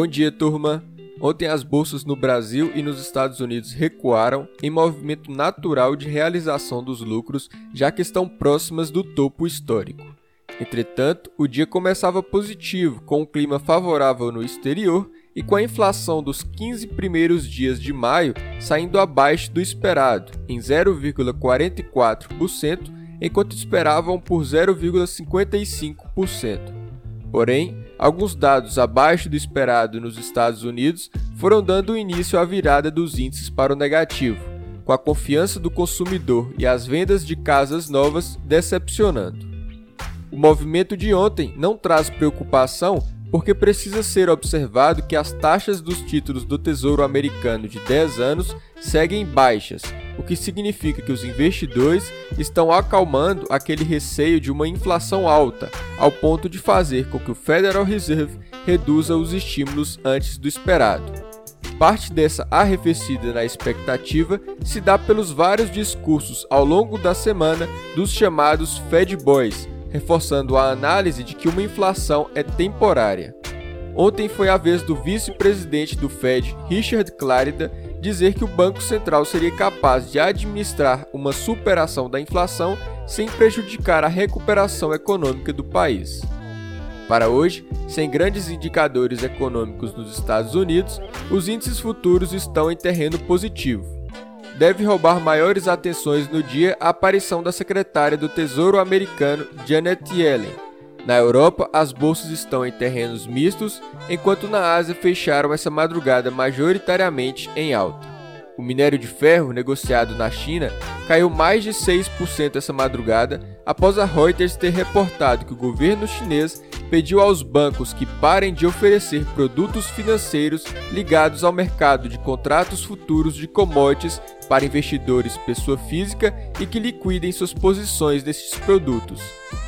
Bom dia, turma! Ontem as bolsas no Brasil e nos Estados Unidos recuaram em movimento natural de realização dos lucros, já que estão próximas do topo histórico. Entretanto, o dia começava positivo, com um clima favorável no exterior e com a inflação dos 15 primeiros dias de maio saindo abaixo do esperado, em 0,44%, enquanto esperavam por 0,55%. Porém, alguns dados abaixo do esperado nos Estados Unidos foram dando início à virada dos índices para o negativo, com a confiança do consumidor e as vendas de casas novas decepcionando. O movimento de ontem não traz preocupação porque precisa ser observado que as taxas dos títulos do Tesouro Americano de 10 anos seguem baixas, o que significa que os investidores estão acalmando aquele receio de uma inflação alta, ao ponto de fazer com que o Federal Reserve reduza os estímulos antes do esperado. Parte dessa arrefecida na expectativa se dá pelos vários discursos ao longo da semana dos chamados Fed Boys, reforçando a análise de que uma inflação é temporária. Ontem foi a vez do vice-presidente do Fed, Richard Clarida, dizer que o Banco Central seria capaz de administrar uma superação da inflação sem prejudicar a recuperação econômica do país. Para hoje, sem grandes indicadores econômicos nos Estados Unidos, os índices futuros estão em terreno positivo deve roubar maiores atenções no dia a aparição da secretária do Tesouro americano Janet Yellen. Na Europa, as bolsas estão em terrenos mistos, enquanto na Ásia fecharam essa madrugada majoritariamente em alta. O minério de ferro negociado na China caiu mais de 6% essa madrugada após a Reuters ter reportado que o governo chinês pediu aos bancos que parem de oferecer produtos financeiros ligados ao mercado de contratos futuros de commodities para investidores pessoa física e que liquidem suas posições nesses produtos.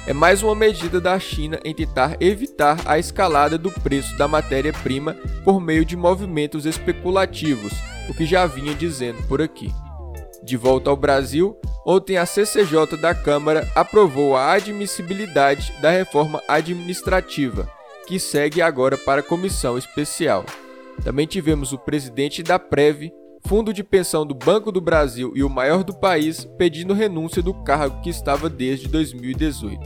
É mais uma medida da China em tentar evitar a escalada do preço da matéria-prima por meio de movimentos especulativos, o que já vinha dizendo por aqui. De volta ao Brasil, ontem a CCJ da Câmara aprovou a admissibilidade da reforma administrativa, que segue agora para a comissão especial. Também tivemos o presidente da Prev, fundo de pensão do Banco do Brasil e o maior do país, pedindo renúncia do cargo que estava desde 2018.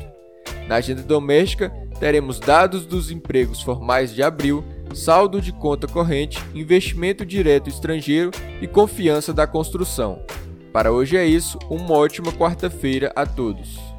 Na agenda doméstica, teremos dados dos empregos formais de abril, saldo de conta corrente, investimento direto estrangeiro e confiança da construção. Para hoje é isso, uma ótima quarta-feira a todos.